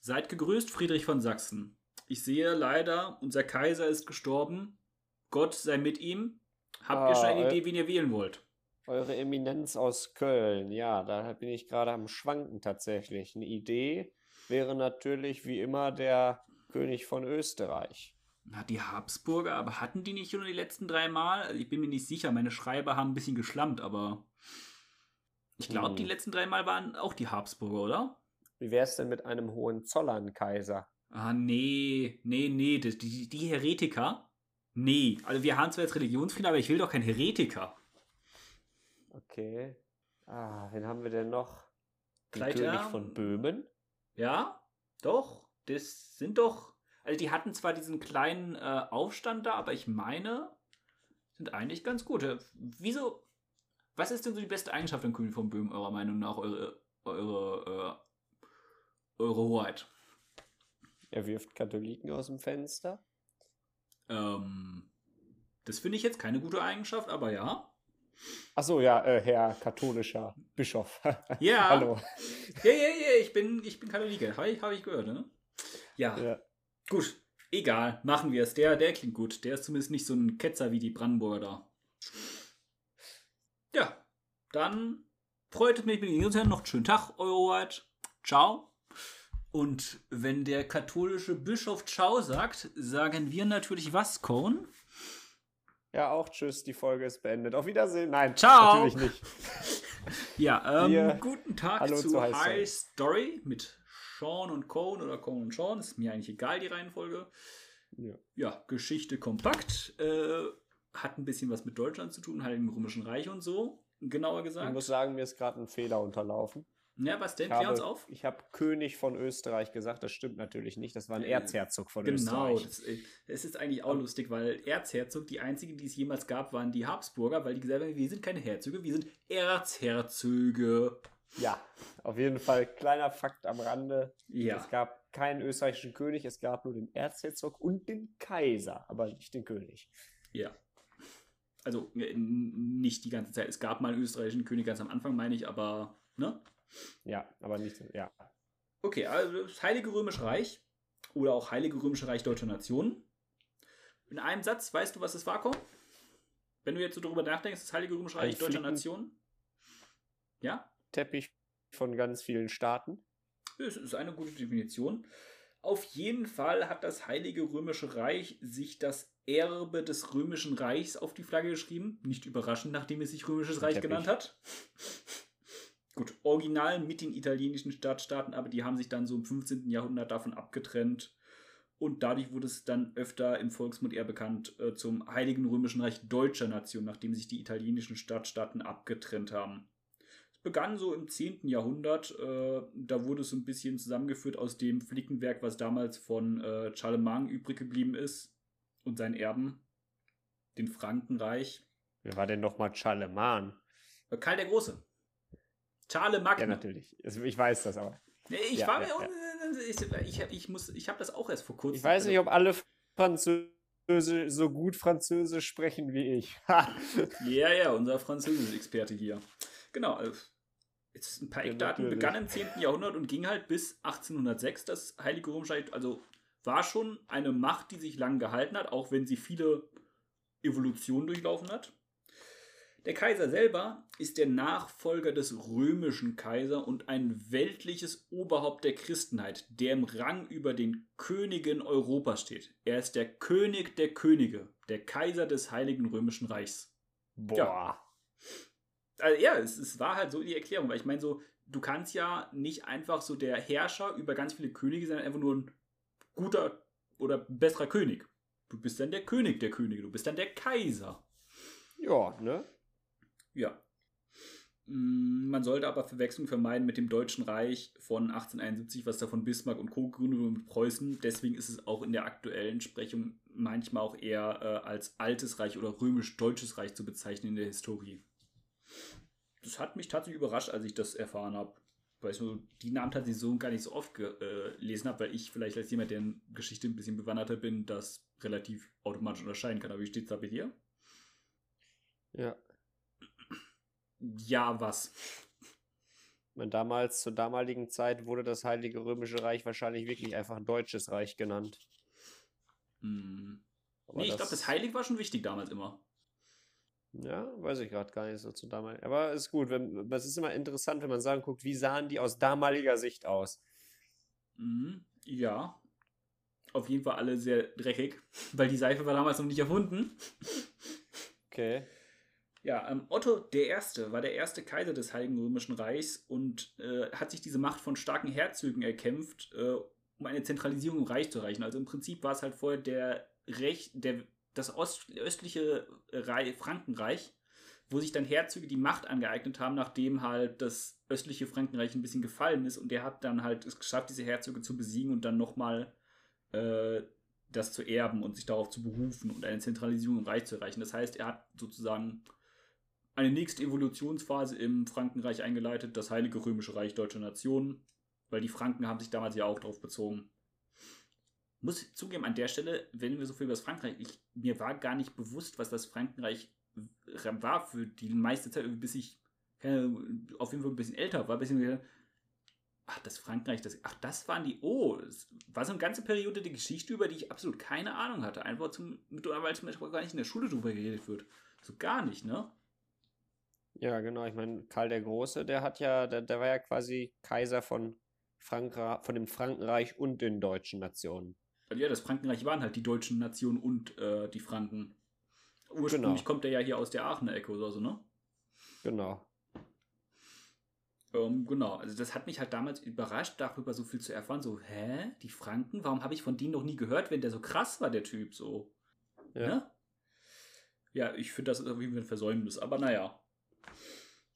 Seid gegrüßt, Friedrich von Sachsen. Ich sehe leider, unser Kaiser ist gestorben. Gott sei mit ihm. Habt ihr Ah, schon eine Idee, wen ihr wählen wollt? Eure Eminenz aus Köln, ja, da bin ich gerade am Schwanken tatsächlich. Eine Idee wäre natürlich wie immer der König von Österreich. Na, die Habsburger, aber hatten die nicht schon die letzten drei Mal? Also ich bin mir nicht sicher, meine Schreiber haben ein bisschen geschlammt, aber ich glaube, Hm. die letzten drei Mal waren auch die Habsburger, oder? Wie wär's denn mit einem Hohenzollern-Kaiser? Ah, nee, nee, nee, die, die, die Heretiker? Nee, also wir haben zwar jetzt Religionsfrieden, aber ich will doch kein Heretiker. Okay. Ah, wen haben wir denn noch? Den? König von Böhmen? Ja, doch, das sind doch. Also die hatten zwar diesen kleinen äh, Aufstand da, aber ich meine, sind eigentlich ganz gut. Äh, Wieso? Was ist denn so die beste Eigenschaft an König von Böhmen, eurer Meinung nach, eure, eure, äh, eure Hoheit? Er wirft Katholiken aus dem Fenster. Ähm, das finde ich jetzt keine gute Eigenschaft, aber ja. Achso, ja, äh, Herr katholischer Bischof. Ja. Hallo. Ja, ja, ja, ich bin, ich bin Katholike. Habe ich, hab ich gehört, ne? Ja. Ja. Gut. Egal, machen wir es. Der, der klingt gut. Der ist zumindest nicht so ein Ketzer wie die Brandenburger da. Ja, dann freut mich mit Ihnen noch einen schönen Tag, Hoheit. Ciao. Und wenn der katholische Bischof Ciao sagt, sagen wir natürlich was, Cohn? Ja, auch tschüss, die Folge ist beendet. Auf Wiedersehen. Nein, Ciao. natürlich nicht. Ja, ähm, Wir- guten Tag zu zu High, High Story mit Sean und Cohn oder Cohn und Sean. Ist mir eigentlich egal, die Reihenfolge. Ja. Ja, Geschichte kompakt. Äh, hat ein bisschen was mit Deutschland zu tun, halt im Römischen Reich und so. Genauer Ich gesagt. muss sagen, mir ist gerade ein Fehler unterlaufen. Ja, was denn? Ich Klär uns habe, auf. ich habe König von Österreich gesagt, das stimmt natürlich nicht. Das war ein Äh, Erzherzog von Genau, Österreich. äh, das ist eigentlich auch lustig, weil Erzherzog, die einzigen, die es jemals gab, waren die Habsburger, weil die gesagt haben, wir sind keine Herzöge, wir sind Erzherzöge. Ja, auf jeden Fall kleiner Fakt am Rande. Ja. Es gab keinen österreichischen König, es gab nur den Erzherzog und den Kaiser, aber nicht den König. Ja. Also nicht die ganze Zeit. Es gab mal einen österreichischen König ganz am Anfang, meine ich, aber, ne? Ja, aber nicht, ja. Okay, also das Heilige Römische Reich oder auch Heilige Römische Reich Deutscher Nation. In einem Satz, weißt du, was es war, Komm? Wenn du jetzt so darüber nachdenkst, das Heilige Römische Reich Deutscher Flicken- Nation? Ja? Teppich von ganz vielen Staaten. Das ist eine gute Definition. Auf jeden Fall hat das Heilige Römische Reich sich das Erbe des Römischen Reichs auf die Flagge geschrieben. Nicht überraschend, nachdem es sich Römisches Reich Teppich. genannt hat. Gut, original mit den italienischen Stadtstaaten, aber die haben sich dann so im 15. Jahrhundert davon abgetrennt. Und dadurch wurde es dann öfter im Volksmund eher bekannt äh, zum Heiligen Römischen Reich deutscher Nation, nachdem sich die italienischen Stadtstaaten abgetrennt haben. Es begann so im 10. Jahrhundert. Äh, da wurde es so ein bisschen zusammengeführt aus dem Flickenwerk, was damals von äh, Charlemagne übrig geblieben ist und seinen Erben, den Frankenreich. Wer war denn nochmal Charlemagne? Karl der Große. Charlemagne. Ja, natürlich. Also, Ich weiß das aber. Ich Ja, war ja, mir ja. ich, ich, ich, muss ich habe das auch erst vor kurzem. Ich weiß nicht, ob alle Französisch so gut Französisch sprechen wie ich. Ja, ja, unser Französisch-Experte hier. Genau. äh, Jetzt ein paar Ja, Eckdaten. natürlich. Begann im 10. Jahrhundert und ging halt bis 1806 das Heilige Römische Reich. Also war schon eine Macht, die sich lang gehalten hat, auch wenn sie viele Evolutionen durchlaufen hat. Der Kaiser selber ist der Nachfolger des römischen Kaiser und ein weltliches Oberhaupt der Christenheit, der im Rang über den Königen Europas steht. Er ist der König der Könige, der Kaiser des Heiligen Römischen Reichs. Boah. Also ja, es, es war halt so die Erklärung, weil ich meine so, du kannst ja nicht einfach so der Herrscher über ganz viele Könige sein, einfach nur ein guter oder besserer König. Du bist dann der König der Könige, du bist dann der Kaiser. Ja, ne? Ja. Mm, Man sollte aber Verwechslung vermeiden mit dem Deutschen Reich von 1871, was da von Bismarck und Co. gegründet wurde mit Preußen. Deswegen ist es auch in der aktuellen Sprechung manchmal auch eher äh, als Altes Reich oder Römisch-Deutsches Reich zu bezeichnen in der Historie. Das hat mich tatsächlich überrascht, als ich das erfahren habe. Weil ich so die Namen tatsächlich so gar nicht so oft gelesen habe, weil ich vielleicht als jemand, der in Geschichte ein bisschen bewanderter bin, das relativ automatisch unterscheiden kann. Aber wie steht es da bei dir? Ja. Ja, was? meine, damals, zur damaligen Zeit wurde das Heilige Römische Reich wahrscheinlich wirklich einfach Deutsches Reich genannt. Hm. Nee, ich glaube, das Heilig war schon wichtig damals immer. Ja, weiß ich gerade gar nicht so zu damals. Aber ist gut, wenn, es ist immer interessant, wenn man sagen guckt, wie sahen die aus damaliger Sicht aus? Mhm, ja. Auf jeden Fall alle sehr dreckig, weil die Seife war damals noch nicht erfunden. Okay. Ja, ähm, Otto Erste war der erste Kaiser des Heiligen Römischen Reichs und äh, hat sich diese Macht von starken Herzögen erkämpft, äh, um eine Zentralisierung im Reich zu erreichen. Also im Prinzip war es halt vorher der Recht, der, das Ost, östliche Reich, Frankenreich, wo sich dann Herzöge die Macht angeeignet haben, nachdem halt das östliche Frankenreich ein bisschen gefallen ist und der hat dann halt es geschafft, diese Herzöge zu besiegen und dann nochmal äh, das zu erben und sich darauf zu berufen und eine Zentralisierung im Reich zu erreichen. Das heißt, er hat sozusagen eine nächste Evolutionsphase im Frankenreich eingeleitet, das Heilige Römische Reich Deutscher Nation, weil die Franken haben sich damals ja auch darauf bezogen. Muss zugeben, an der Stelle, wenn wir so viel über das Frankreich, ich, mir war gar nicht bewusst, was das Frankenreich war für die meiste Zeit, bis ich auf jeden Fall ein bisschen älter war, ein bisschen ach, das Frankreich, das, ach, das waren die, oh, das war so eine ganze Periode der Geschichte, über die ich absolut keine Ahnung hatte. Einfach zum, weil zum Beispiel gar nicht in der Schule drüber geredet wird. So gar nicht, ne? Ja, genau. Ich meine, Karl der Große, der hat ja, der, der war ja quasi Kaiser von Frankreich, von dem Frankenreich und den deutschen Nationen. Ja, das Frankenreich waren halt die deutschen Nationen und äh, die Franken. Ursprünglich genau. kommt er ja hier aus der Aachener Ecke oder so, ne? Genau. Ähm, genau, also das hat mich halt damals überrascht, darüber so viel zu erfahren. So, hä? Die Franken? Warum habe ich von denen noch nie gehört, wenn der so krass war, der Typ? So. Ja. Ne? Ja, ich finde, das ist auf jeden Fall ein Versäumnis. Aber naja.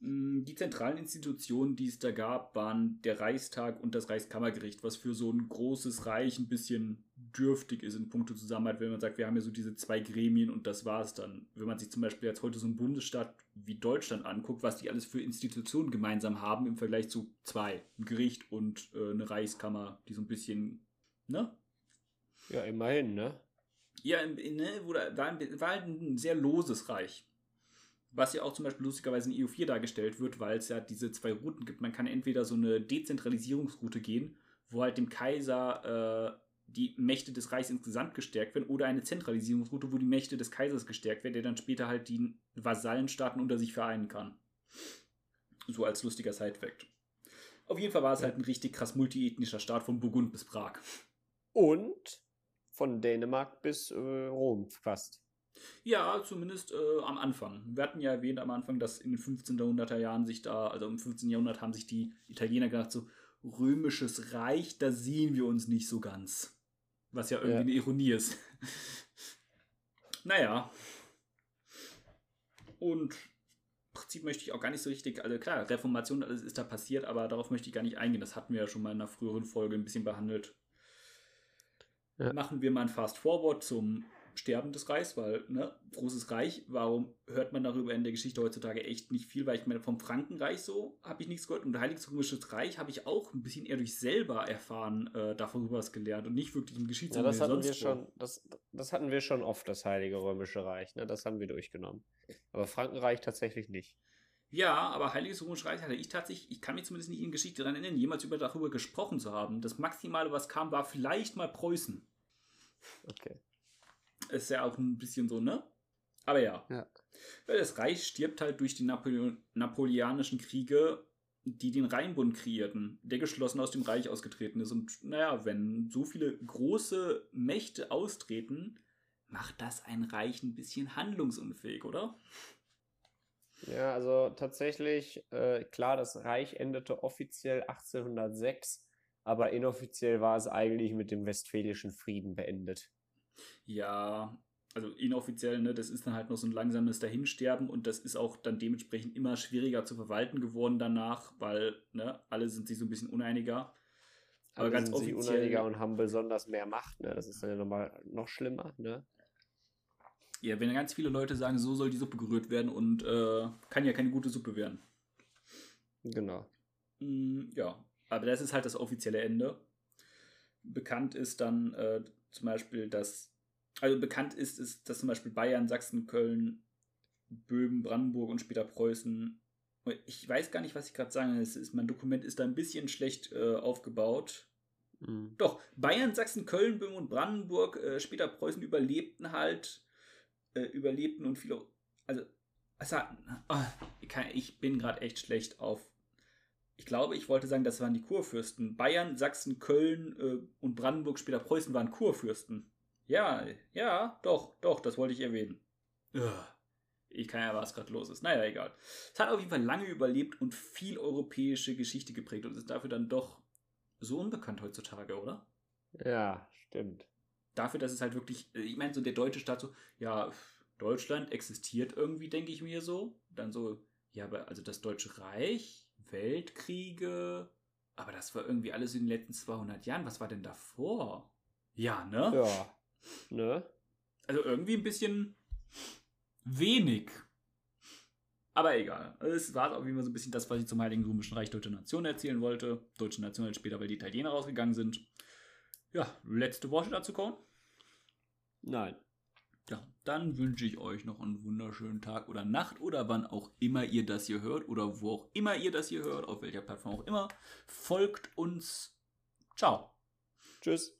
Mm, die zentralen Institutionen, die es da gab, waren der Reichstag und das Reichskammergericht, was für so ein großes Reich ein bisschen dürftig ist in puncto Zusammenhalt, wenn man sagt, wir haben ja so diese zwei Gremien und das war es dann. Wenn man sich zum Beispiel jetzt heute so einen Bundesstaat wie Deutschland anguckt, was die alles für Institutionen gemeinsam haben im Vergleich zu zwei, ein Gericht und äh, eine Reichskammer, die so ein bisschen, ne? Ja, immerhin, ne? Ja, ne, war, war halt ein sehr loses Reich. Was ja auch zum Beispiel lustigerweise in EU4 dargestellt wird, weil es ja diese zwei Routen gibt. Man kann entweder so eine Dezentralisierungsroute gehen, wo halt dem Kaiser äh, die Mächte des Reichs insgesamt gestärkt werden, oder eine Zentralisierungsroute, wo die Mächte des Kaisers gestärkt werden, der dann später halt die Vasallenstaaten unter sich vereinen kann. So als lustiger Sidefact. Auf jeden Fall war es ja. halt ein richtig krass multiethnischer Staat von Burgund bis Prag. Und von Dänemark bis äh, Rom fast. Ja, zumindest äh, am Anfang. Wir hatten ja erwähnt am Anfang, dass in den 1500er Jahren sich da, also im 15. Jahrhundert haben sich die Italiener gedacht, so römisches Reich, da sehen wir uns nicht so ganz. Was ja irgendwie ja. eine Ironie ist. naja. Und im Prinzip möchte ich auch gar nicht so richtig, also klar, Reformation, alles ist da passiert, aber darauf möchte ich gar nicht eingehen. Das hatten wir ja schon mal in einer früheren Folge ein bisschen behandelt. Ja. Machen wir mal ein Fast Forward zum Sterben des Reichs, weil, ne, großes Reich, warum hört man darüber in der Geschichte heutzutage echt nicht viel? Weil ich meine, vom Frankenreich so habe ich nichts gehört und Heiliges Römisches Reich habe ich auch ein bisschen eher durch selber erfahren, äh, darüber was gelernt und nicht wirklich im Geschichtsunterricht. Ja, das hatten wir schon, das, das hatten wir schon oft, das Heilige Römische Reich, ne, das haben wir durchgenommen. Aber Frankenreich tatsächlich nicht. Ja, aber Heiliges Römische Reich hatte ich tatsächlich, ich kann mich zumindest nicht in Geschichte daran erinnern, jemals über darüber gesprochen zu haben. Das Maximale, was kam, war vielleicht mal Preußen. Okay. Ist ja auch ein bisschen so, ne? Aber ja. ja. Das Reich stirbt halt durch die Napole napoleonischen Kriege, die den Rheinbund kreierten, der geschlossen aus dem Reich ausgetreten ist. Und naja, wenn so viele große Mächte austreten, macht das ein Reich ein bisschen handlungsunfähig, oder? Ja, also tatsächlich, äh, klar, das Reich endete offiziell 1806, aber inoffiziell war es eigentlich mit dem Westfälischen Frieden beendet. Ja, also inoffiziell, ne, das ist dann halt noch so ein langsames Dahinsterben und das ist auch dann dementsprechend immer schwieriger zu verwalten geworden danach, weil ne, alle sind sich so ein bisschen uneiniger. Aber alle ganz sind offiziell. Sich uneiniger und haben besonders mehr Macht, ne? Das ist dann ja nochmal noch schlimmer, ne? Ja, wenn ganz viele Leute sagen, so soll die Suppe gerührt werden und äh, kann ja keine gute Suppe werden. Genau. Mm, ja, aber das ist halt das offizielle Ende. Bekannt ist dann äh, zum Beispiel, dass, also bekannt ist, ist, dass zum Beispiel Bayern, Sachsen, Köln, Böhmen, Brandenburg und später Preußen, Ich weiß gar nicht, was ich gerade sagen. Es ist, mein Dokument ist da ein bisschen schlecht äh, aufgebaut. Mhm. Doch, Bayern, Sachsen, Köln, Böhmen und Brandenburg, äh, später Preußen überlebten halt, äh, überlebten und viele. Also, also oh, ich bin gerade echt schlecht auf. Ich glaube, ich wollte sagen, das waren die Kurfürsten. Bayern, Sachsen, Köln äh, und Brandenburg, später Preußen waren Kurfürsten. Ja, ja, doch, doch, das wollte ich erwähnen. Ich kann ja, was gerade los ist. Naja, egal. Es hat auf jeden Fall lange überlebt und viel europäische Geschichte geprägt und ist dafür dann doch so unbekannt heutzutage, oder? Ja, stimmt. Dafür, dass es halt wirklich, äh, ich meine, so der deutsche Staat so, ja, Deutschland existiert irgendwie, denke ich mir so. Dann so, ja, aber also das Deutsche Reich, Weltkriege, aber das war irgendwie alles in den letzten 200 Jahren. Was war denn davor? Ja, ne? Ja. Ne? Also irgendwie ein bisschen wenig. Aber egal. Es war auf jeden Fall so ein bisschen das, was ich zum Heiligen Römischen Reich Deutsche Nation erzählen wollte. Deutsche Nation halt später, weil die Italiener rausgegangen sind. Ja, letzte Worte dazu, Korn? Nein. Ja, dann wünsche ich euch noch einen wunderschönen Tag oder Nacht oder wann auch immer ihr das hier hört oder wo auch immer ihr das hier hört, auf welcher Plattform auch immer. Folgt uns. Ciao. Tschüss.